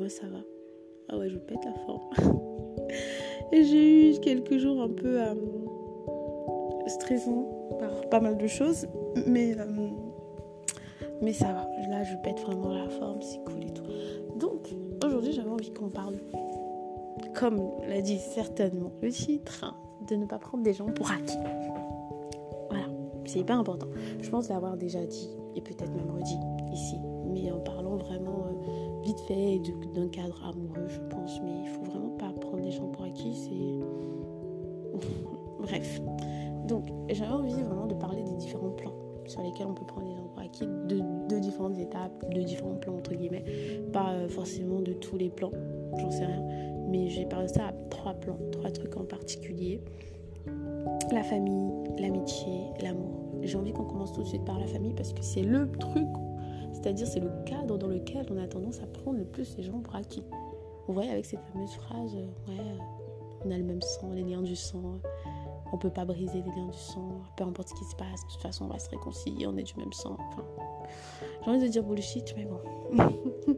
Moi ça va. Ah ouais, je pète la forme. Et j'ai eu quelques jours un peu euh, stressants par pas mal de choses, mais, euh, mais ça va. Là, je pète vraiment la forme, c'est cool et tout. Donc, aujourd'hui, j'avais envie qu'on parle, comme l'a dit certainement le titre, de ne pas prendre des gens pour acquis. Voilà, c'est hyper important. Je pense l'avoir déjà dit et peut-être même redit ici, mais en parlant vraiment euh, vite fait d'un cadre amoureux, je pense. Mais il faut vraiment pas prendre des gens pour acquis, c'est. Bref. Donc, j'avais envie vraiment de parler des différents plans sur lesquels on peut prendre des gens pour acquis, de, de différentes étapes, de différents plans, entre guillemets. Pas euh, forcément de tous les plans, j'en sais rien. Mais j'ai parlé de ça à trois plans, trois trucs en particulier. La famille, l'amitié, l'amour. J'ai envie qu'on commence tout de suite par la famille parce que c'est le truc c'est-à-dire, c'est le cadre dans lequel on a tendance à prendre le plus les gens pour acquis. Vous voyez, avec cette fameuse phrase, ouais, euh, on a le même sang, les liens du sang, on peut pas briser les liens du sang, peu importe ce qui se passe, de toute façon, on va se réconcilier, on est du même sang. J'ai envie de dire bullshit, mais bon,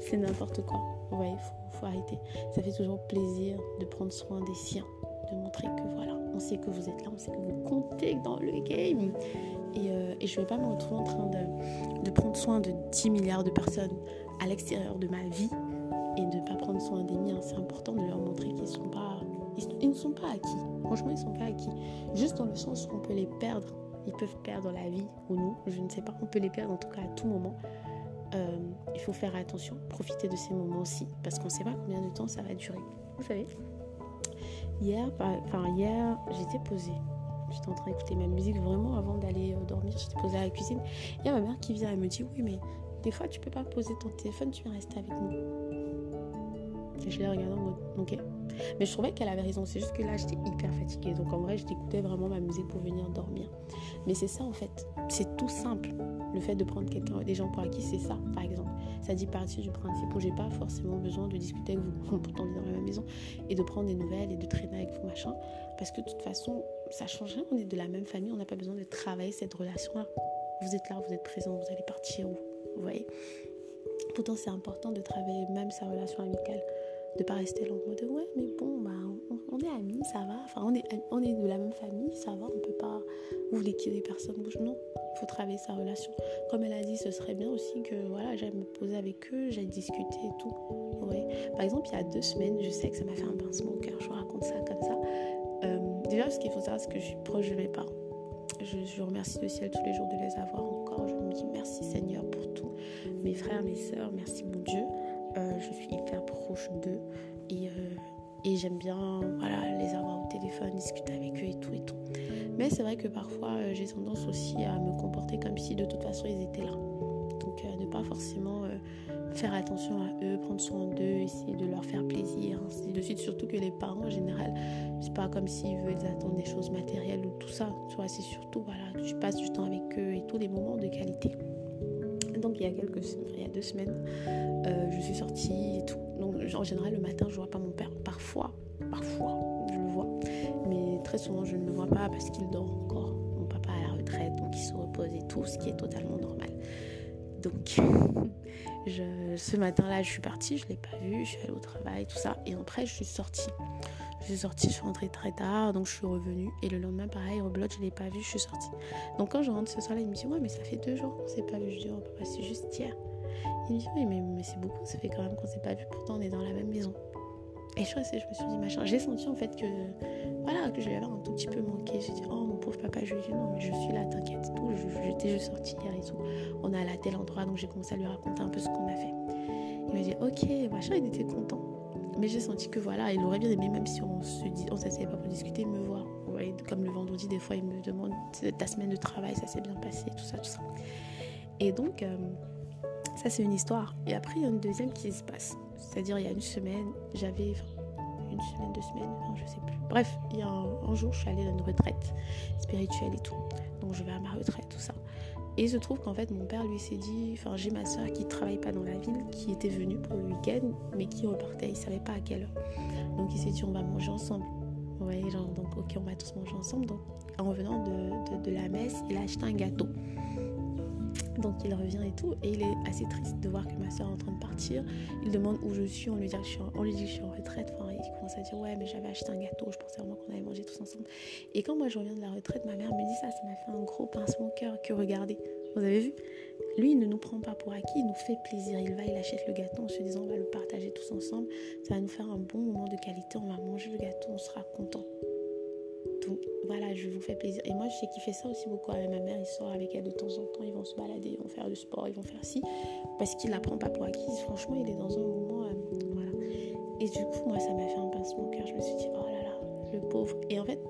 c'est n'importe quoi. Vous voyez, faut, faut arrêter. Ça fait toujours plaisir de prendre soin des siens, de montrer que voilà, on sait que vous êtes là, on sait que vous comptez dans le game. Euh, et, je ne vais pas me retrouver en train de, prendre soin de 10 milliards de personnes à l'extérieur de ma vie et de ne pas prendre soin des miens. C'est important de leur montrer qu'ils ne sont pas acquis. Franchement, ils ne sont pas acquis. Juste dans le sens où on peut les perdre. Ils peuvent perdre la vie ou nous, je ne sais pas. On peut les perdre en tout cas à tout moment. Euh, il faut faire attention, profiter de ces moments aussi, parce qu'on ne sait pas combien de temps ça va durer. Vous savez, hier, enfin hier, j'étais posée J'étais en train d'écouter ma musique vraiment avant d'aller euh, dormir. J'étais posée à la cuisine. Il y a ma mère qui vient et me dit Oui, mais des fois, tu peux pas poser ton téléphone, tu viens rester avec nous. Et je l'ai regardé en mode Ok. Mais je trouvais qu'elle avait raison. C'est juste que là, j'étais hyper fatiguée. Donc en vrai, j'écoutais vraiment ma musique pour venir dormir. Mais c'est ça en fait. C'est tout simple. Le fait de prendre quelqu'un, des gens pour acquis, c'est ça, par exemple. Ça dit partir du principe où j'ai pas forcément besoin de discuter avec vous, pourtant vivre dans la même maison, et de prendre des nouvelles et de traîner avec vous, machin. Parce que de toute façon, ça change rien. On est de la même famille, on n'a pas besoin de travailler cette relation-là. Vous êtes là, vous êtes présent, vous allez partir où? Vous voyez? Pourtant, c'est important de travailler même sa relation amicale de pas rester là en mode ouais mais bon bah on, est amis ça va. Enfin on est on est de la même famille ça va on peut pas vous voulez que les personnes bougent. Non faut travailler sa relation. Comme elle a dit ce serait bien aussi que voilà j'aille me poser avec eux j'aille discuter et tout. Ouais. par exemple il y a deux semaines je sais que ça m'a fait un pincement au cœur je vous raconte ça comme ça. Euh, déjà ce qu'il faut savoir c'est que je suis proche de mes parents. Je, je, remercie le ciel tous les jours de les avoir encore. Je me dis merci Seigneur pour tout. Mes frères mes sœurs merci mon Dieu euh, je suis hyper proche d'eux et, euh, et j'aime bien voilà, les avoir au téléphone, discuter avec eux et tout et tout. Mais c'est vrai que parfois euh, j'ai tendance aussi à me comporter comme si de toute façon ils étaient là. Donc ne pas forcément faire attention à eux, prendre soin d'eux, essayer de leur faire plaisir, ainsi de suite. Surtout que les parents en général, c'est pas comme s'ils veulent attendre des choses matérielles ou tout ça. C'est surtout voilà, que tu passes du temps avec eux et tous les moments de qualité. Donc il y a quelques il y a deux semaines, euh, je suis sortie et tout. Donc en général le matin je vois pas mon père. Parfois, parfois je le vois, mais très souvent je ne le vois pas parce qu'il dort encore. Mon papa à la retraite, donc il se repose et tout, ce qui est totalement normal. Donc ce matin-là je suis partie, je l'ai pas vu, je suis allée au travail, tout ça, et après je suis sortie. Je suis sortie, je suis rentrée très tard, donc je suis revenue. Et le lendemain, pareil, reblote, je ne l'ai pas vu, je suis sortie. Donc quand je rentre ce soir-là, il me dit Ouais, mais ça fait deux jours qu'on s'est pas vu. Je dis Oh, papa, c'est juste hier. Il me dit Oui, mais, mais c'est beaucoup, ça fait quand même qu'on s'est pas vu, pourtant on est dans la même maison. Et je, je me suis dit Machin. J'ai senti en fait que, voilà, que je lui avais un tout petit peu manqué. J'ai dit Oh, mon pauvre papa, je lui ai dit Non, mais je suis là, t'inquiète, tout. J'étais juste sortie hier et tout. On est à tel endroit, donc j'ai commencé à lui raconter un peu ce qu'on a fait. Il m'a dit Ok, machin, il était content. Mais j'ai senti que voilà, il aurait bien aimé, même si on se dit, on pas pour discuter, me voir. comme le vendredi, des fois, il me demande ta semaine de travail, ça s'est bien passé, tout ça, tout ça. Et donc, euh, ça, c'est une histoire. Et après, il y a une deuxième qui se passe. C'est-à-dire, il y a une semaine, j'avais. Une semaine, deux semaines, non, je sais plus. Bref, il y a un, un jour, je suis allée dans une retraite spirituelle et tout. Donc, je vais à ma retraite, tout ça. Et il se trouve qu'en fait, mon père lui s'est dit, enfin, j'ai ma soeur qui travaille pas dans la ville, qui était venue pour le week-end, mais qui repartait, il savait pas à quelle heure. Donc il s'est dit, on va manger ensemble. Voyez, genre, ok, on va tous manger ensemble. Donc en revenant de, de, la messe, il a acheté un gâteau. Donc il revient et tout, et il est assez triste de voir que ma soeur est en train de partir. Il demande où je suis, on lui dit que je suis en, lui dit en retraite. Enfin, il commence à dire ouais, mais j'avais acheté un gâteau, je pensais vraiment qu'on allait manger tous ensemble. Et quand moi je reviens de la retraite, ma mère me dit ça, ça m'a fait un gros pincement au cœur. Que regardez, vous avez vu? Lui, il ne nous prend pas pour acquis, il nous fait plaisir. Il va, il achète le gâteau en se disant on va le partager tous ensemble. Ça va nous faire un bon moment de qualité. On va manger le gâteau, on sera content. Voilà, je vous fais plaisir. Et moi, je sais qu'il fait ça aussi beaucoup avec ma mère. Il sort avec elle de temps en temps. Ils vont se balader, ils vont faire du sport, ils vont faire ci. Parce qu'il la pas pour acquise. Franchement, il est dans un moment. Euh, voilà. Et du coup, moi, ça m'a fait un pincement au cœur. Je me suis dit, oh là là, le pauvre. Et en fait,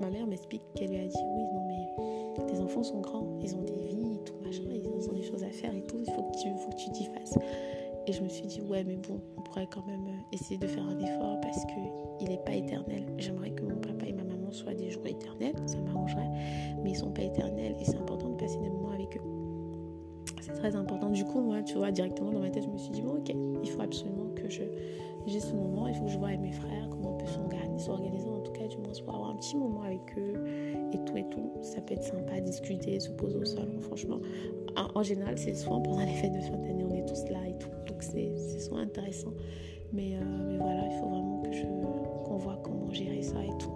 ma mère m'explique qu'elle lui a dit, oui, non, mais tes enfants sont grands. Ils ont des vies, tout machin. Ils ont des choses à faire et tout. Il faut que tu, faut que tu t'y fasses. Et je me suis dit, ouais, mais bon, on pourrait quand même euh, essayer de faire un effort parce qu'il n'est pas éternel. J'aimerais que mon papa et ma maman soient des jours éternels, ça m'arrangerait, mais ils sont pas éternels et c'est important de passer des moments avec eux. C'est très important. Du coup, moi, tu vois, directement dans ma tête, je me suis dit, bon, ok, il faut absolument que je j'ai ce moment, il faut que je vois avec mes frères comment on peut s'organiser, en tout cas, du moins, pour avoir un petit moment avec eux et tout et tout. Ça peut être sympa, discuter, se poser au salon, franchement. En, général, c'est souvent pendant les fêtes de fin d'année, on est tous là et tout. Donc, c'est souvent intéressant. Mais, euh, mais voilà, il faut vraiment que je qu'on voit comment gérer ça et tout.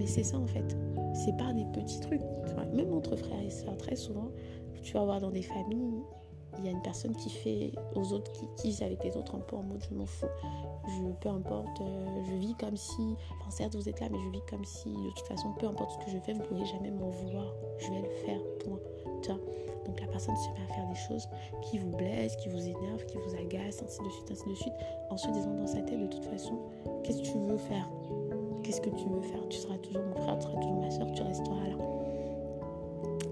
Mais c'est ça en fait. C'est pas des petits trucs. Même entre frères et sœurs, très souvent, tu vas voir dans des familles, il y a une personne qui fait aux autres, qui, qui avec les autres un peu en mode je m'en fous. Je, peu importe, euh, je vis comme si, enfin certes vous êtes là, mais je vis comme si de toute façon, peu importe ce que je fais, vous ne pourrez jamais m'en vouloir. Je vais le faire, point. Donc la personne se met à faire des choses qui vous blessent, qui vous énervent, qui vous agacent, ainsi de suite, ainsi de suite, en se disant dans sa tête de toute façon, qu'est-ce que tu veux faire? Qu'est-ce que tu veux faire? Tu seras toujours mon frère, tu seras toujours ma soeur, tu resteras là.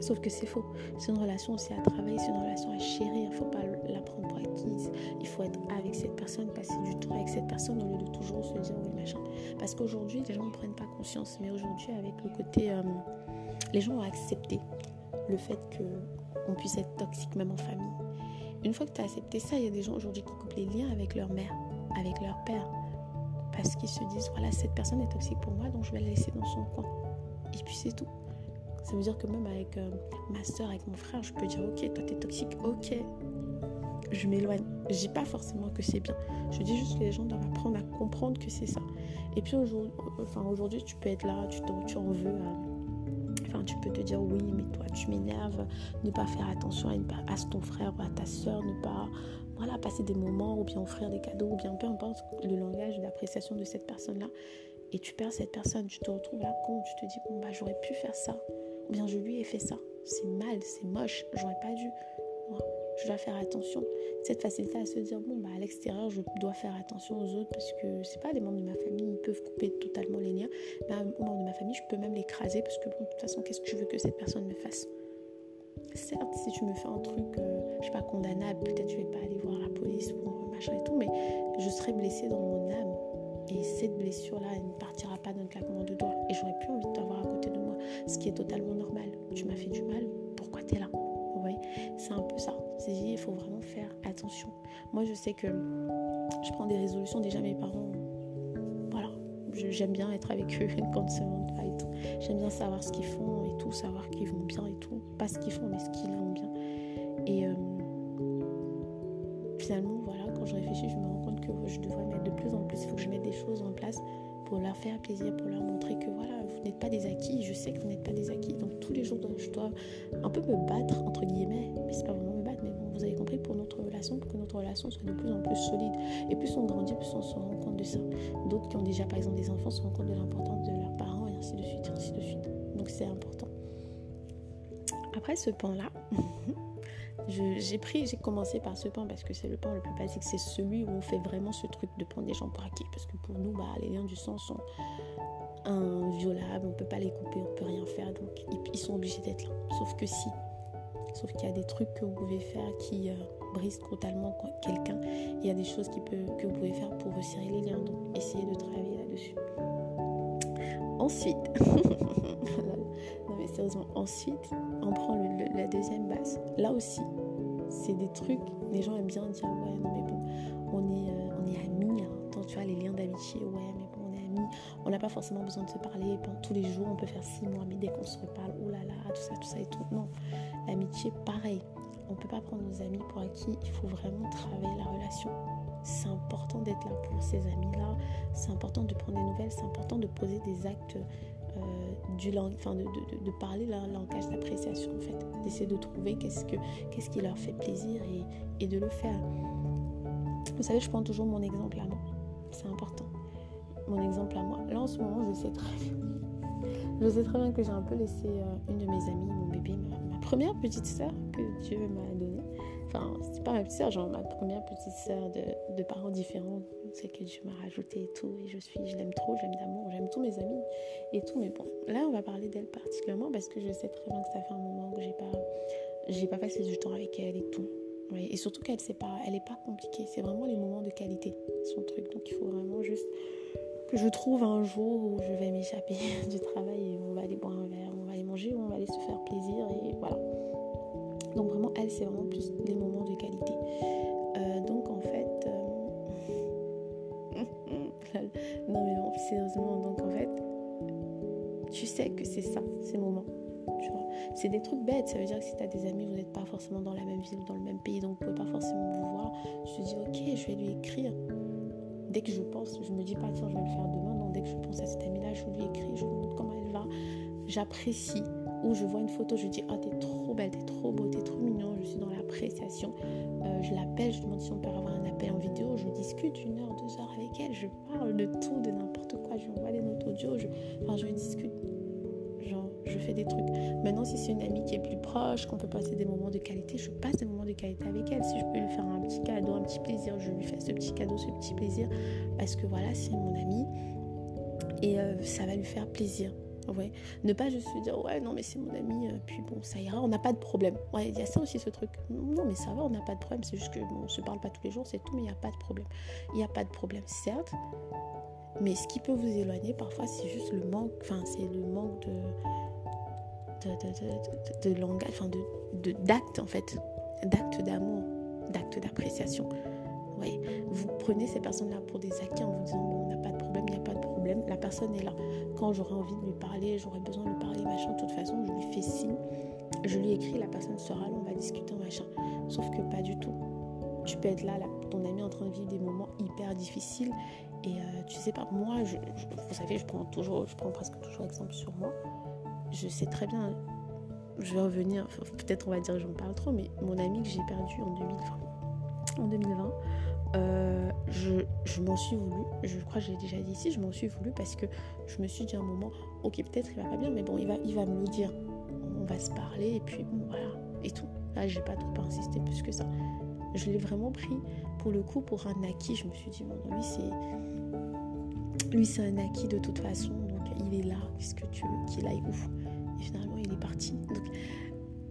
Sauf que c'est faux. C'est une relation aussi à travailler, c'est une relation à chérir. Il ne faut pas la prendre pour acquise. Il faut être avec cette personne, passer du temps avec cette personne au lieu de toujours se dire oui, machin. Parce qu'aujourd'hui, les gens ne prennent pas conscience. Mais aujourd'hui, avec le côté. Euh, les gens ont accepté le fait qu'on puisse être toxique même en famille. Une fois que tu as accepté ça, il y a des gens aujourd'hui qui coupent les liens avec leur mère, avec leur père. Parce qu'ils se disent voilà, cette personne est toxique pour moi, donc je vais la laisser dans son coin. Et puis c'est tout. Ça veut dire que même avec euh, ma soeur, avec mon frère, je peux dire ok, toi t'es toxique, ok, je m'éloigne. Je dis pas forcément que c'est bien. Je dis juste que les gens doivent apprendre à comprendre que c'est ça. Et puis aujourd'hui, tu peux être là, tu, en veux. enfin, tu peux te dire oui, mais toi tu m'énerves, ne pas faire attention à, à ton frère ou à ta soeur, ne pas voilà, passer des moments ou bien offrir des cadeaux ou bien peu importe le langage d'appréciation de cette personne-là. Et tu perds cette personne, tu te retrouves là con, tu te dis bon bah j'aurais pu faire ça ou bien je lui ai fait ça. C'est mal, c'est moche, j'aurais pas dû. je dois faire attention. Cette facilité à se dire, bon, bah, à l'extérieur, je dois faire attention aux autres parce que c'est pas les membres de ma famille, ils peuvent couper totalement les liens. Mais aux membres de ma famille, je peux même l'écraser parce que, bon, de toute façon, qu'est-ce que je veux que cette personne me fasse? Certes, si tu me fais un truc, euh, je sais pas, condamnable, peut-être je vais pas aller voir la police ou machin et tout, mais je serai blessée dans mon âme. Et cette blessure-là, elle ne partira pas d'un claquement de doigts. Et j'aurais plus envie de t'avoir à côté de moi ce qui est totalement normal. Tu m'as fait du mal, pourquoi tu es là? Vous voyez? C'est un peu ça. Il faut vraiment faire attention. Moi, je sais que je prends des résolutions. Déjà, mes parents, j'aime bien être avec eux quand se montent pas et tout. J'aime bien savoir ce qu'ils font et tout, savoir qu'ils vont bien et tout. Pas ce qu'ils font, mais ce qu'ils vont bien. Et euh, finalement, voilà, quand je réfléchis, je me rends compte que je devrais mettre de plus en plus, il faut que je mette des choses en place pour leur faire plaisir, pour leur montrer que voilà, vous n'êtes pas des acquis, je sais que vous n'êtes pas des acquis. Donc tous les jours, je dois un peu me battre, entre guillemets, mais c'est pas vraiment pour que notre relation soit de plus en plus solide. Et plus on grandit, plus on se rend compte de ça. D'autres qui ont déjà, par exemple, des enfants se rendent compte de l'importance de leurs parents, et ainsi de suite, ainsi de suite. Donc c'est important. Après ce pan-là, j'ai pris, j'ai commencé par ce pan parce que c'est le pan le plus basique, c'est celui où on fait vraiment ce truc de prendre des gens pour acquis. Parce que pour nous, bah, les liens du sang sont inviolables, on ne peut pas les couper, on ne peut rien faire, donc ils sont obligés d'être là. Sauf que si, sauf qu'il y a des trucs que vous pouvez faire qui euh, brisent totalement quelqu'un, il y a des choses qui peut, que vous pouvez faire pour resserrer les liens, donc essayez de travailler là-dessus. Ensuite, mais sérieusement, ensuite, on prend la deuxième base. Là aussi, c'est des trucs, les gens aiment bien dire ouais, non mais bon, on est, euh, amis, hein. tu vois, les liens d'amitié, ouais, mais bon, on est amis, on n'a pas forcément besoin de se parler tous les jours, on peut faire six mois, mais dès qu'on se reparle, oulala, tout ça, tout ça et tout. Non, l'amitié, pareil. On peut pas prendre nos amis pour acquis. Il faut vraiment travailler la relation. C'est important d'être là pour ces amis-là. C'est important de prendre des nouvelles. C'est important de poser des actes euh, du enfin de, de, parler leur langage d'appréciation en fait. D'essayer de trouver qu'est-ce, que, qu'est-ce qui leur fait plaisir et, et de le faire. Vous savez, je prends toujours mon exemple à moi. C'est important. Mon exemple à moi. Là, en ce moment, je sais très bien. Je sais très bien que j'ai un peu laissé euh, une de mes amies, mon bébé, ma, première petite sœur Dieu m'a donnée. Enfin, c'est pas ma petite sœur, genre ma première petite sœur de, parents différents. C'est que Dieu m'a rajouté et tout. Et je suis, je l'aime trop, j'aime d'amour, j'aime tous mes amis et tout. Mais bon, là, on va parler d'elle particulièrement parce que je sais très bien que ça fait un moment que j'ai pas, j'ai pas passé du temps avec elle et tout. Et surtout qu'elle n'est pas, pas compliquée. C'est vraiment les moments de qualité, son truc. Donc il faut vraiment juste que je trouve un jour où je vais m'échapper du travail et on va aller boire un verre, on va aller manger, on va aller se faire plaisir et voilà. Donc vraiment, elle, c'est vraiment plus les moments de qualité. Euh, donc en fait, euh, non mais bon, sérieusement, donc en fait, tu sais que c'est ça, ces moments. C'est des trucs bêtes. Ça veut dire que si tu as des amis, vous n'êtes pas forcément dans la même ville, dans le même pays, donc vous ne pouvez pas forcément vous voir. Je te dis, ok, je vais lui écrire. Dès que je pense, je me dis pas, tiens, je vais le faire demain. Non, dès que je pense à cette amie-là, je lui écris, je lui montre comment elle va. J'apprécie. Ou je vois une photo, je dis, ah, t'es trop belle, t'es trop beau, t'es trop mignon. Je suis dans l'appréciation. Euh, je l'appelle, je demande si on peut avoir un appel en vidéo. Je discute une heure, deux heures avec elle. Je parle de tout, de n'importe quoi. Je lui envoie des notes audio. Je... Enfin, je discute je fais des trucs. Maintenant, si c'est une amie qui est plus proche, qu'on peut passer des moments de qualité, je passe des moments de qualité avec elle. Si je peux lui faire un petit cadeau, un petit plaisir, je lui fais ce petit cadeau, ce petit plaisir, parce que voilà, c'est mon amie et euh, ça va lui faire plaisir. Ouais. Ne pas juste se dire ouais non mais c'est mon ami euh, puis bon ça ira on n'a pas de problème. Ouais il y a ça aussi ce truc. Non mais ça va on n'a pas de problème c'est juste que bon, on se parle pas tous les jours c'est tout mais il n'y a pas de problème. Il n'y a pas de problème certes mais ce qui peut vous éloigner parfois c'est juste le manque enfin c'est le manque de de, langage, enfin de, d'actes en fait, d'actes d'amour, d'actes d'appréciation. Oui, vous prenez ces personnes-là pour des acquis en vous disant on n'a pas de problème, il n'y a pas de problème, la personne est là. Quand j'aurai envie de lui parler, j'aurai besoin de lui parler, machin, de toute façon, je lui fais signe, je lui écris, la personne sera là, on va discuter, machin. Sauf que pas du tout. Tu peux être là, ton ami en train de vivre des moments hyper difficiles et euh, tu sais pas, moi, je, vous savez, je prends toujours, je prends presque toujours exemple sur moi je sais très bien, je vais revenir, peut-être on va dire j'en parle trop, mais mon ami que j'ai perdu en 2020, en 2020 euh, je, m'en suis voulu, je crois que j'ai déjà dit ici, je m'en suis voulu parce que je me suis dit à un moment, ok peut-être il va pas bien, mais bon il va, il va me le dire, on va se parler et puis bon voilà, et tout. Là j'ai pas trop insisté plus que ça. Je l'ai vraiment pris pour le coup pour un acquis, je me suis dit, bon lui c'est lui c'est un acquis de toute façon, donc il est là, qu'est-ce que tu veux qu'il aille où? Et finalement, il est parti. Donc,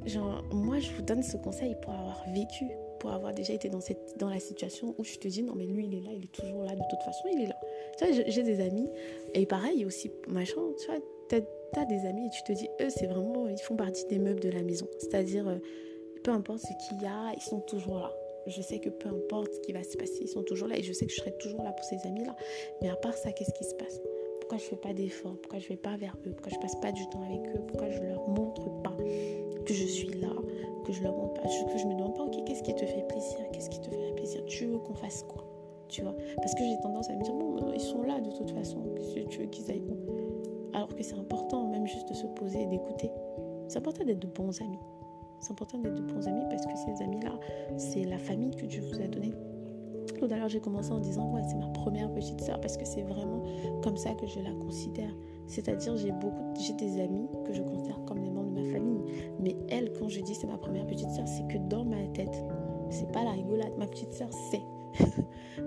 genre, moi, je vous donne ce conseil pour avoir vécu, pour avoir déjà été dans, cette, dans la situation où je te dis, non, mais lui, il est là, il est toujours là, de toute façon, il est là. Tu vois, j'ai des amis, et pareil, aussi, machin, tu vois, t'as as des amis et tu te dis, eux, c'est vraiment, ils font partie des meubles de la maison. C'est-à-dire, euh, peu importe ce qu'il y a, ils sont toujours là. Je sais que peu importe ce qui va se passer, ils sont toujours là et je sais que je serai toujours là pour ces amis-là. Mais à part ça, qu'est-ce qui se passe? Pourquoi je fais pas d'efforts, pourquoi je vais pas vers eux, pourquoi je passe pas du temps avec eux, pourquoi je leur montre pas? Que je suis là, que je leur montre pas, que je me demande pas, ok, qu'est-ce qui te fait plaisir, qu'est-ce qui te fait plaisir, tu veux qu'on fasse quoi, tu vois? Parce que j'ai tendance à me dire, bon, ils sont là de toute façon, tu veux qu'ils aillent où? Alors que c'est important, même juste de se poser et d'écouter. C'est important d'être de bons amis. C'est important d'être de bons amis parce que ces amis-là, c'est la famille que Dieu vous a donnée. Tout à l'heure, j'ai commencé en disant, ouais, c'est ma première petite sœur parce que c'est vraiment comme ça que je la considère. C'est-à-dire, j'ai beaucoup, j'ai des amis que je considère comme des membres de ma famille. Mais elle, quand je dis c'est ma première petite sœur, c'est que dans ma tête, c'est pas la rigolade. Ma petite sœur sait.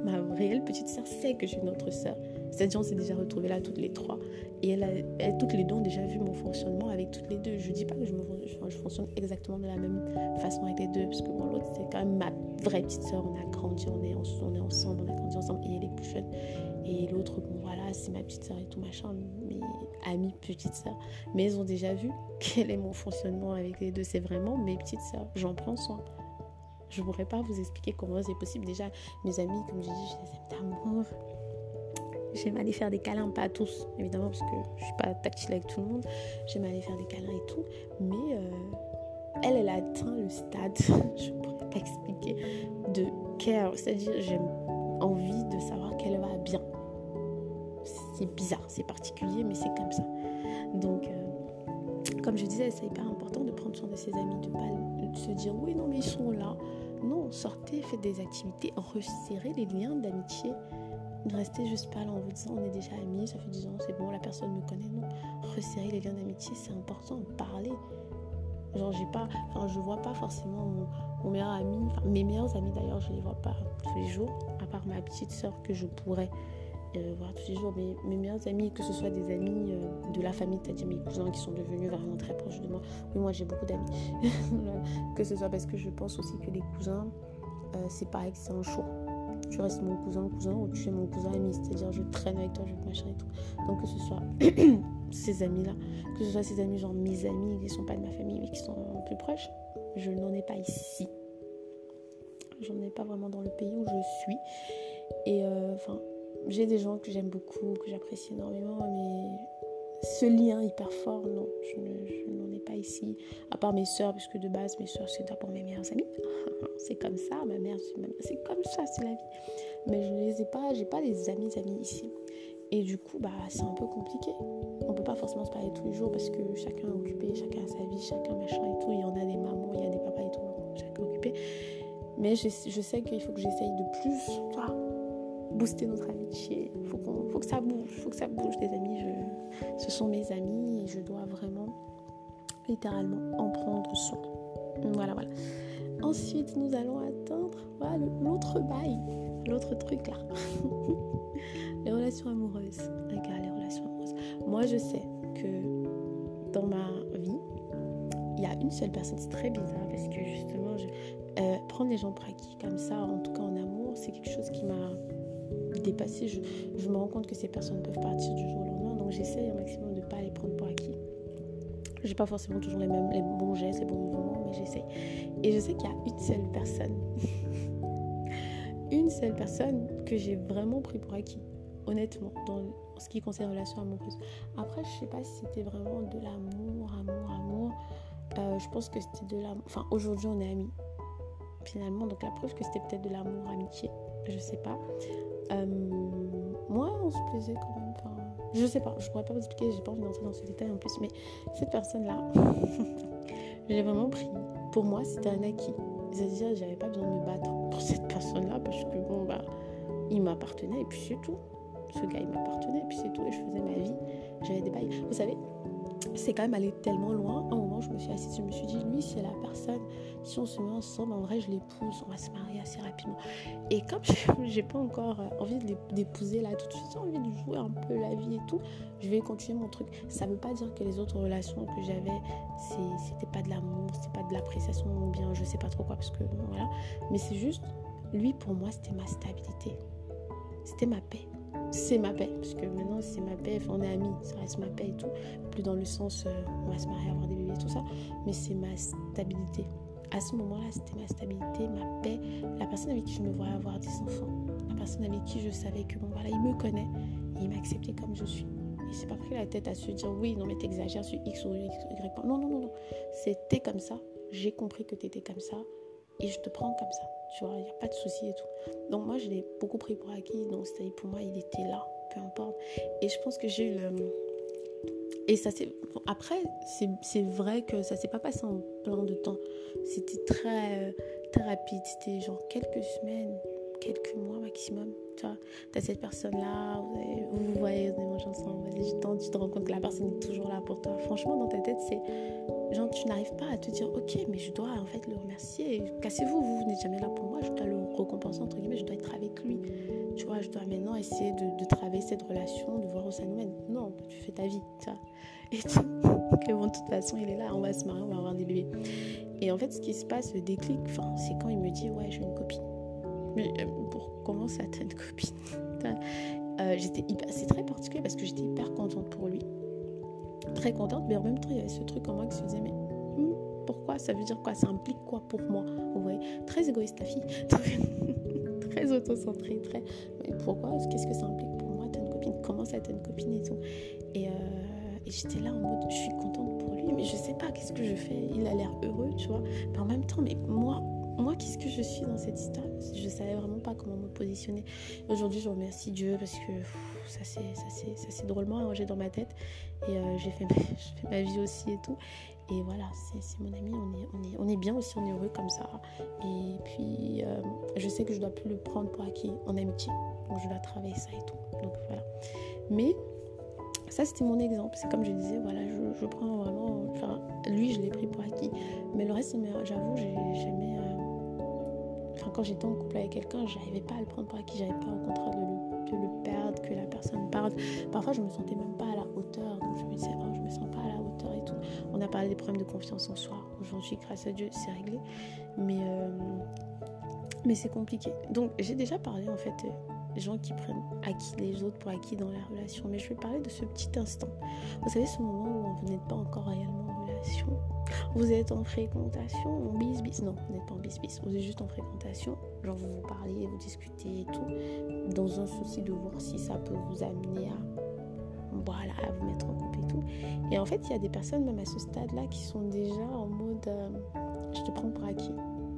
ma réelle petite sœur sait que j'ai une autre sœur. C'est-à-dire, on s'est déjà retrouvés là toutes les trois. Et elle, a, toutes les deux ont déjà vu mon fonctionnement avec toutes les deux. Je dis pas que je, me, je, fonctionne exactement de la même façon avec les deux, parce que bon, l'autre, c'est quand même ma vraie petite sœur. On a grandi, on est, on est ensemble, on a grandi ensemble, et elle est plus jeune. Et l'autre, bon, voilà, c'est ma petite sœur et tout machin, mes amies petites sœurs. Mais elles ont déjà vu quel est mon fonctionnement avec les deux. C'est vraiment mes petites sœurs. J'en prends soin. Je ne pourrais pas vous expliquer comment c'est possible. Déjà, mes amis, comme je dis, je les aime d'amour. J'aime aller faire des câlins, pas à tous, évidemment, parce que je suis pas tactile avec tout le monde. J'aime aller faire des câlins et tout. Mais euh, elle, elle a atteint le stade, je ne pourrais pas expliquer, de care. C'est-à-dire, j'ai envie de savoir qu'elle va bien. C'est bizarre, c'est particulier, mais c'est comme ça. Donc, euh, comme je disais, c'est hyper important de prendre soin de ses amis, de pas se dire oui, non, mais ils sont là. Non, sortez, faites des activités, resserrez les liens d'amitié. Ne restez juste pas là en vous disant on est déjà amis, ça fait 10 ans, c'est bon, la personne me connaît. Non, resserrer les liens d'amitié, c'est important, parler. Genre, j'ai pas, enfin, je vois pas forcément mon, meilleur ami, enfin, mes meilleurs amis d'ailleurs, je les vois pas tous les jours, à part ma petite soeur que je pourrais euh, voir tous les jours. Mais mes meilleurs amis, que ce soit des amis euh, de la famille, c'est-à-dire mes cousins qui sont devenus vraiment très proches de moi. Oui, moi j'ai beaucoup d'amis. que ce soit parce que je pense aussi que les cousins, euh, c'est pareil c'est un choix tu restes mon cousin cousin ou tu es mon cousin ami c'est-à-dire je traîne avec toi je machin et tout donc que ce soit ces amis-là, que ce soit ces amis, genre mes amis, qui ne sont pas de ma famille, mais qui sont plus proches, je n'en ai pas ici. J'en ai pas vraiment dans le pays où je suis. Et euh, enfin, j'ai des gens que j'aime beaucoup, que j'apprécie énormément, mais ce lien hyper fort, non, je n'en ai pas ici. À part mes soeurs, puisque de base, mes soeurs, c'est d'abord mes meilleures amies. c'est comme ça, ma mère, c'est comme ça, c'est la vie. Mais je ne les ai pas, j'ai pas des amis amis ici. Et du coup, bah, c'est un peu compliqué. On peut pas forcément se parler tous les jours parce que chacun est occupé, chacun a sa vie, chacun machin et tout. Il y en a des mamans, il y a des papas et tout, chacun occupé. Mais je, je sais qu'il faut que j'essaye de plus booster notre amitié. Faut, faut, que ça bouge, faut que ça bouge, les amis. Je, ce sont mes amis et je dois vraiment, littéralement, en prendre soin. Voilà, voilà. Ensuite, nous allons atteindre l'autre bail, l'autre truc là. les relations amoureuses. Regarde les relations amoureuses. Moi, je sais que dans ma vie, il y a une seule personne. C'est très bizarre parce que justement, euh, prendre les gens pour acquis comme ça, en tout cas en amour, c'est quelque chose qui m'a dépassé. Je, me rends compte que ces personnes peuvent partir du jour au lendemain. Donc, j'essaie un maximum de ne pas les prendre pour acquis. J'ai pas forcément toujours les mêmes les bons gestes, les bons mouvements, mais j'essaie. Et je sais qu'il y a une seule personne. une seule personne que j'ai vraiment pris pour acquis honnêtement, dans ce qui concerne la relation amoureuse. Après, je sais pas si c'était vraiment de l'amour, amour, amour. Euh, je pense que c'était de l'amour. Enfin, aujourd'hui, on est amis. Finalement, donc la preuve que c'était peut-être de l'amour, amitié. Je sais pas. Euh, moi, on se plaisait quand même. Enfin, je sais pas. Je pourrais pas vous expliquer. J'ai pas envie d'entrer dans ce détail en plus. Mais cette personne-là, j'ai vraiment pris. Pour moi, c'était un acquis. C'est-à-dire, j'avais pas besoin de me battre pour cette personne-là parce que bon, bah, il m'appartenait et puis c'est tout ce gars il m'appartenait, puis c'est tout, et je faisais ma vie, j'avais des bails. Vous savez, c'est quand même allé tellement loin. À un moment, je me suis assise, je me suis dit, lui, c'est la personne, si on se met ensemble, en vrai, je l'épouse, on va se marier assez rapidement. Et comme j'ai pas encore euh, envie d'épouser là tout de suite, j'ai envie de jouer un peu la vie et tout, je vais continuer mon truc. Ça veut pas dire que les autres relations que j'avais, c'était pas de l'amour, c'était pas de l'appréciation ou bien je sais pas trop quoi, parce que voilà. Mais c'est juste, lui, pour moi, c'était ma stabilité. C'était ma paix c'est ma paix. Parce que maintenant, c'est ma paix. On est amis, ça reste ma paix et tout. Plus dans le sens, euh, on va se marier, avoir des bébés, tout ça. Mais c'est ma stabilité. À ce moment-là, c'était ma stabilité, ma paix. La personne avec qui je me voyais avoir des enfants. La personne avec qui je savais que, bon, voilà, il me connaît. Et il m'a accepté comme je suis. Il s'est pas pris la tête à se dire, oui, non, mais t'exagères sur X ou Y. Non, non, non, non. C'était comme ça. J'ai compris que t'étais comme ça. Et je te prends comme ça. Tu vois, il n'y a pas de souci et tout. Donc moi, je l'ai beaucoup pris pour acquis. Donc c'est pour moi, il était là, peu importe. Et je pense que j'ai eu le... Et ça c'est... Après, c'est vrai que ça s'est pas passé en plein de temps. C'était très, très rapide. C'était genre quelques semaines, quelques mois maximum. Tu vois, as cette personne-là, vous, vous, voyez, vous mangez ensemble, vas-y, tu te rends compte que la personne est toujours là pour toi. Franchement, dans ta tête, c'est genre, tu n'arrives pas à te dire, ok, mais je dois en fait le remercier. Cassez-vous, vous, n'êtes jamais là pour moi, je dois le récompenser, entre guillemets, je dois être avec lui. Tu vois, je dois maintenant essayer de, travailler cette relation, de voir où ça nous mène. Non, tu fais ta vie, tu vois. Et que bon, de toute façon, il est là, on va se marier, on va avoir des bébés. Et en fait, ce qui se passe, le déclic, c'est quand il me dit, ouais, j'ai une copine. Mais euh, pour comment ça, t'as une copine euh, j'étais c'est très particulier parce que j'étais hyper contente pour lui. Très contente mais en même temps il y avait ce truc en moi qui se disait mais hmm, pourquoi? Ça veut dire quoi? Ça implique quoi pour moi vous voyez très égoïste ta fille. Très auto-centrée très mais pourquoi? Qu'est-ce que ça implique pour moi t'as une copine? Comment ça t'as une copine et tout? Euh, et j'étais là en mode, je suis contente pour lui, mais je sais pas qu'est-ce que je fais? Il a l'air heureux, tu vois? Mais en même temps, mais moi, moi, qu'est-ce que je suis dans cette histoire? Je savais vraiment pas comment me positionner. Aujourd'hui, je remercie Dieu parce que ça s'est drôlement arrangé dans ma tête. Et euh, j'ai fait, fait, ma vie aussi et tout. Et voilà, c'est mon ami, on est, on, est, on est bien aussi, on est heureux comme ça. Et puis, euh, je sais que je dois plus le prendre pour acquis en amitié. Donc, je dois travailler ça et tout. Donc, voilà. Mais ça, c'était mon exemple. C'est comme je disais, voilà, je, je prends vraiment. Enfin, lui, je l'ai pris pour acquis. Mais le reste, j'avoue, j'aimais. Euh, enfin, quand j'étais en couple avec quelqu'un, j'arrivais pas à le prendre pour acquis. J'arrivais pas au contraire de le, perdre, que la personne parle. Parfois, je me sentais même pas à la hauteur. Donc, je me disais, oh, je me sens pas à la hauteur et tout. On a parlé des problèmes de confiance en soi. Aujourd'hui, grâce à Dieu, c'est réglé. Mais. Euh, mais c'est compliqué. Donc j'ai déjà parlé en fait gens qui prennent acquis les autres pour acquis dans la relation. Mais je vais parler de ce petit instant. Vous savez, ce moment où vous n'êtes pas encore réellement Vous êtes en fréquentation, en bis-bis. Non, vous n'êtes pas en bis-bis. Vous êtes juste en fréquentation. Genre, vous vous parlez, vous discutez et tout. Dans un souci de voir si ça peut vous amener à. Voilà, à vous mettre en couple et tout. Et en fait, il y a des personnes, même à ce stade-là, qui sont déjà en mode euh, je te prends pour acquis.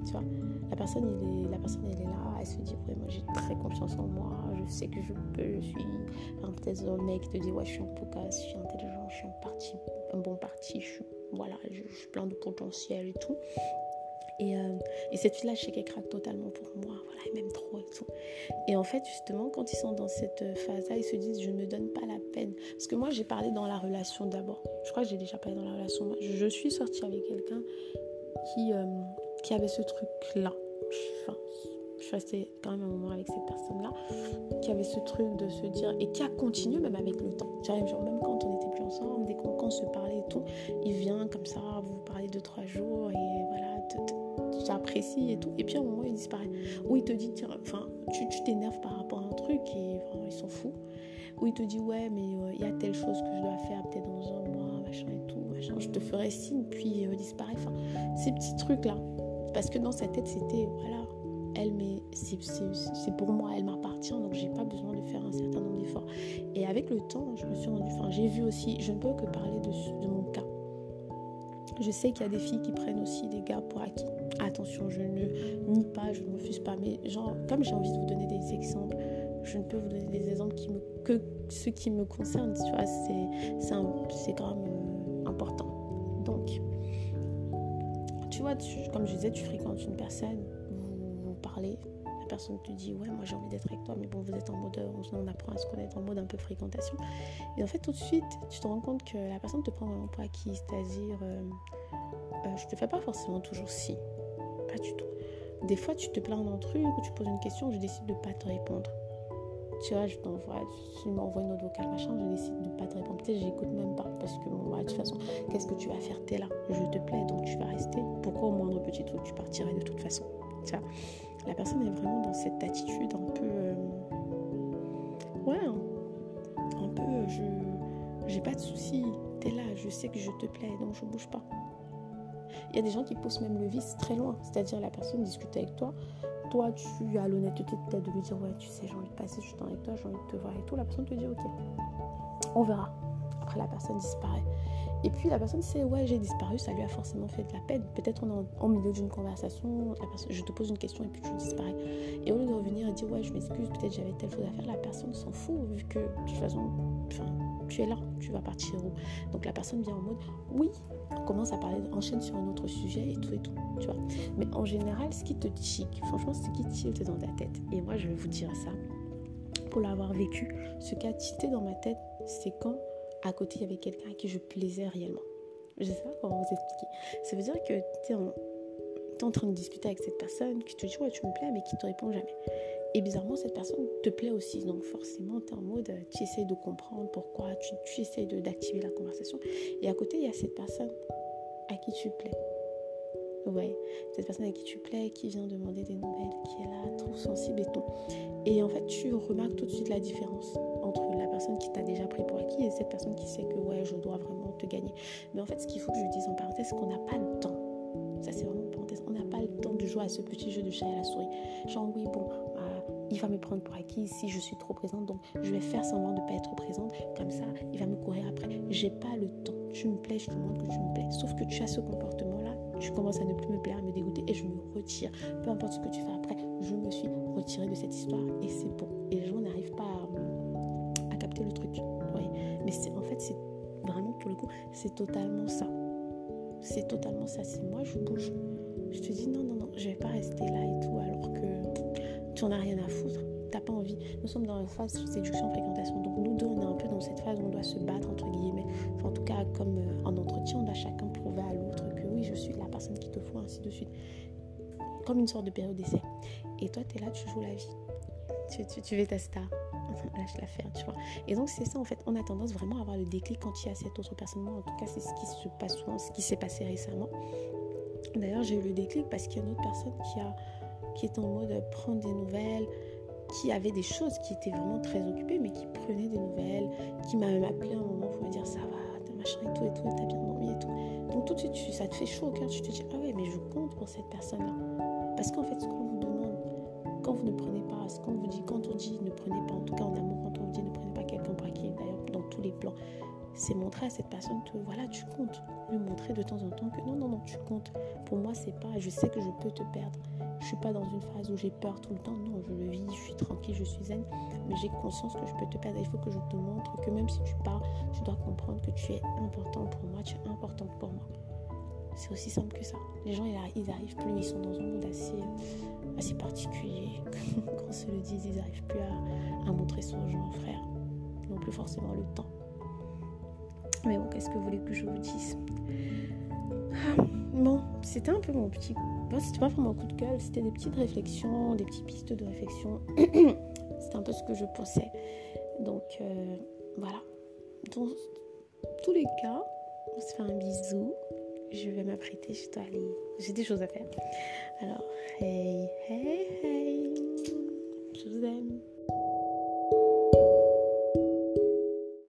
Tu vois, la personne, il est, la personne, elle est là elle se dit ouais moi j'ai très confiance en moi je sais que je peux je suis peut-être un mec te dit ouais je suis tout cas je suis intelligent je suis un parti un bon parti je suis voilà suis plein de potentiel et tout et, euh, et, cette fille-là, je sais qu'elle craque totalement pour moi. Voilà, elle m'aime trop et tout. Et en fait, justement, quand ils sont dans cette phase-là, ils se disent, je ne me donne pas la peine. Parce que moi, j'ai parlé dans la relation d'abord. Je crois que j'ai déjà parlé dans la relation. Je, suis sortie avec quelqu'un qui, euh, qui avait ce truc-là. Enfin, je suis restée quand même un moment avec cette personne-là, qui avait ce truc de se dire, et qui a continué même avec le temps. Genre, même quand on n'était plus ensemble, dès qu'on se parlait il vient comme ça, vous parlez deux, trois jours, et voilà, j'apprécie et tout. Et puis à un moment, il disparaît. Ou il te dit, tiens, enfin, tu t'énerves par rapport à un truc, et enfin, ils s'en foutent. Ou il te dit, ouais, mais euh, il y a telle chose que je dois faire peut-être dans un mois, machin et tout, machin. Je te ferai signe, puis euh, disparaît. Enfin, ces petits trucs-là. Parce que dans sa tête, c'était, voilà, elle, c'est pour moi, elle m'appartient, donc j'ai pas besoin de faire un certain nombre d'efforts. Et avec le temps, je me suis rendu, enfin, j'ai vu aussi, je ne peux que parler de, mon cas. Je sais qu'il y a des filles qui prennent aussi des gars pour acquis. Attention, je ne nie pas, je ne refuse pas, mais comme j'ai envie de vous donner des exemples, je ne peux vous donner des exemples qui me, que ceux qui me concernent, tu vois, c'est quand même euh, important. Donc, tu vois, comme je disais, tu fréquentes une personne, parler, la personne te dit ouais moi j'ai envie d'être avec toi mais bon vous êtes en mode on, apprend à se connaître en mode un peu fréquentation. Et en fait tout de suite tu te rends compte que la personne te prend vraiment pour acquis c'est-à-dire euh, euh, je te fais pas forcément toujours si. Pas du tout. Des fois tu te plains d'un truc ou tu poses une question je décide de pas te répondre. Tu vois, je t'envoie, tu m'envoies une autre vocale, machin, je décide de pas te répondre. Peut-être j'écoute même pas parce que, bon, bah, de toute façon, qu'est-ce que tu vas faire? T'es là, je te plais, donc tu vas rester. Pourquoi au moindre petit truc, tu partirais de toute façon? La personne est vraiment dans cette attitude un peu. Euh, ouais, un peu. Je j'ai pas de soucis. T'es là, je sais que je te plais, donc je bouge pas. Il y a des gens qui poussent même le vice très loin. C'est-à-dire, la personne discute avec toi. Toi, tu as l'honnêteté de lui dire Ouais, tu sais, j'ai envie de passer du temps avec toi, j'ai envie de te voir et tout. La personne te dit Ok, on verra. Après, la personne disparaît. Et puis la personne sait, ouais, j'ai disparu, ça lui a forcément fait de la peine. Peut-être on est en, milieu d'une conversation, je te pose une question et puis tu disparais. Et au lieu de revenir et dire, ouais, je m'excuse, peut-être j'avais telle chose à faire, la personne s'en fout, vu que de toute façon, tu es là, tu vas partir où Donc la personne vient en mode, oui, on commence à parler, enchaîne sur un autre sujet et tout et tout, tu vois. Mais en général, ce qui te chic, franchement, ce qui tilte dans ta tête, et moi je vais vous dire ça, pour l'avoir vécu, ce qui a tilté dans ma tête, c'est quand à côté, il y avait quelqu'un à qui je plaisais réellement. Je ne sais pas comment vous expliquer. Ça veut dire que tu es, en, train de discuter avec cette personne qui te dit ouais tu me plais mais qui te répond jamais. Et bizarrement cette personne te plaît aussi. Donc forcément tu es en mode tu essayes de comprendre pourquoi, tu, tu essayes d'activer la conversation. Et à côté il y a cette personne à qui tu plais. Ouais, cette personne à qui tu plais, qui vient demander des nouvelles, qui est là, trop sensible et tout. Et en fait, tu remarques tout de suite la différence entre personne qui t'a déjà pris pour acquis et cette personne qui sait que ouais, je dois vraiment te gagner. Mais en fait, ce qu'il faut que je dise en parenthèse, c'est qu'on n'a pas le temps. Ça, c'est vraiment en parenthèse. On n'a pas le temps de jouer à ce petit jeu de chat et la souris. Genre, oui, bon, euh, il va me prendre pour acquis si je suis trop présente. Donc, je vais faire semblant de ne pas être présente. Comme ça, il va me courir après. J'ai pas le temps. Tu me plais, je te montre que tu me plais. Sauf que tu as ce comportement-là. Tu commences à ne plus me plaire, à me dégoûter et je me retire. Peu importe ce que tu fais après, je me suis retirée de cette histoire et c'est bon. Et les gens n'arrivent pas à, le truc. Oui. Mais en fait, c'est vraiment pour le coup, c'est totalement ça. C'est totalement ça. C'est moi, je bouge. Je te dis non, non, non, je vais pas rester là et tout alors que tu en as rien à foutre. T'as pas envie. Nous sommes dans une phase séduction, fréquentation. Donc nous deux, on est un peu dans cette phase où on doit se battre entre guillemets. En tout cas, comme euh, en entretien, on doit chacun prouver à l'autre que oui, je suis la personne qui te faut, ainsi de suite. Comme une sorte de période d'essai. Et toi, tu es là, tu joues la vie. Tu, tu, tu veux ta star. Lâche la faire, tu vois. Et donc, c'est ça, en fait. On a tendance vraiment à avoir le déclic quand il y a cette autre personne. Moi, en tout cas, c'est ce qui se passe souvent, ce qui s'est passé récemment. D'ailleurs, j'ai eu le déclic parce qu'il y a une autre personne qui, a, qui est en mode prendre des nouvelles, qui avait des choses, qui était vraiment très occupée, mais qui prenait des nouvelles, qui m'a même appelé un moment pour me dire ça va, t'as machin et tout et tout, t'as bien dormi et tout. Donc tout de suite, ça te fait chaud au cœur, tu te dis ah ouais, mais je compte pour cette personne-là. Parce qu'en fait, ce qu'on vous ne prenez pas, ce qu'on vous dit, quand on dit ne prenez pas, en tout cas en amour, quand on vous dit ne prenez pas quelqu'un pour acquis, d'ailleurs dans tous les plans, c'est montrer à cette personne que voilà, tu comptes. Lui montrer de temps en temps que non, non, non, tu comptes. Pour moi, c'est pas, je sais que je peux te perdre. Je suis pas dans une phase où j'ai peur tout le temps. Non, je le vis, je suis tranquille, je suis zen. Mais j'ai conscience que je peux te perdre. Il faut que je te montre que même si tu pars, tu dois comprendre que tu es important pour moi, tu es importante pour moi. C'est aussi simple que ça. Les gens, ils arrivent plus, ils sont dans un monde assez, assez particulier. Quand se le disent, ils n'arrivent plus à, montrer son genre frère. Ils n'ont plus forcément le temps. Mais bon, qu'est-ce que vous voulez que je vous dise? Bon, c'était un peu mon petit. Bon, c'était pas vraiment un coup de gueule, c'était des petites réflexions, des petites pistes de réflexion. c'était un peu ce que je pensais. Donc, euh, voilà. Dans tous les cas, on se fait un bisou je vais m'apprêter, je dois aller. J'ai des choses à faire. Alors, hey, hey, hey, je vous aime.